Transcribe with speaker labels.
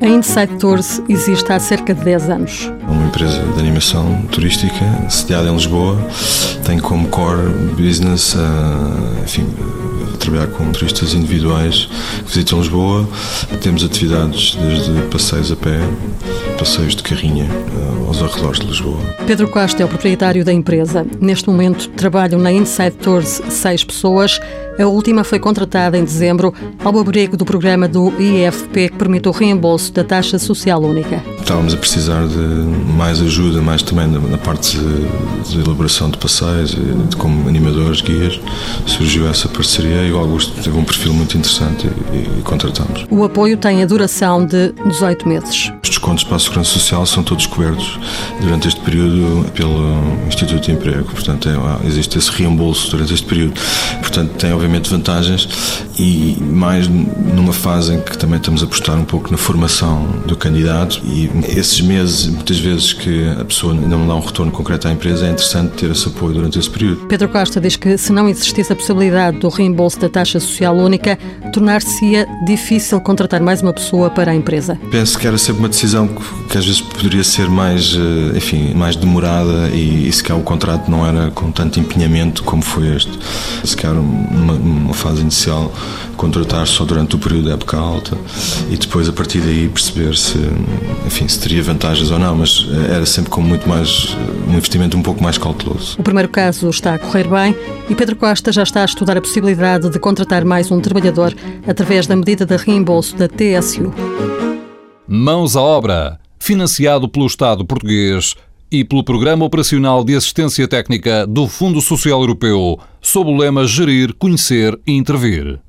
Speaker 1: A Inside Tours existe há cerca de 10 anos.
Speaker 2: É uma empresa de animação turística sediada em Lisboa, tem como core business, uh, enfim, trabalhar com turistas individuais visitam Lisboa. Temos atividades desde passeios a pé, passeios de carrinha uh, aos arredores de Lisboa.
Speaker 1: Pedro Costa é o proprietário da empresa. Neste momento trabalham na Inside Tours seis pessoas. A última foi contratada em dezembro ao abrigo do programa do IFP que permite o reembolso da taxa social única.
Speaker 2: Estávamos a precisar de mais ajuda, mais também na parte de, de elaboração de passeios, de, como animadores, guias. Surgiu essa parceria e o Augusto teve um perfil muito interessante e, e contratamos.
Speaker 1: O apoio tem a duração de 18 meses.
Speaker 2: Os descontos para a Segurança Social são todos cobertos durante este período pelo Instituto de Emprego. Portanto, é, existe esse reembolso durante este período. Portanto, tem obviamente vantagens e mais numa fase em que também estamos a apostar um pouco na formação do candidato e esses meses, muitas vezes que a pessoa ainda não dá um retorno concreto à empresa, é interessante ter esse apoio durante esse período.
Speaker 1: Pedro Costa diz que se não existisse a possibilidade do reembolso da taxa social única, tornar-se-ia difícil contratar mais uma pessoa para a empresa.
Speaker 2: Penso que era sempre uma decisão que, que às vezes poderia ser mais, eh, enfim, mais demorada e, e se calhar o contrato não era com tanto empenhamento como foi este. Se calhar numa, numa fase inicial contratar só durante o período da época alta e depois a partir daí perceber se, enfim, se teria vantagens ou não, mas eh, era sempre com muito mais, eh, um investimento um pouco mais cauteloso.
Speaker 1: O primeiro caso está a correr bem e Pedro Costa já está a estudar a possibilidade de contratar mais um trabalhador através da medida de reembolso da TSU.
Speaker 3: Mãos à obra, financiado pelo Estado português e pelo Programa Operacional de Assistência Técnica do Fundo Social Europeu, sob o lema Gerir, Conhecer e Intervir.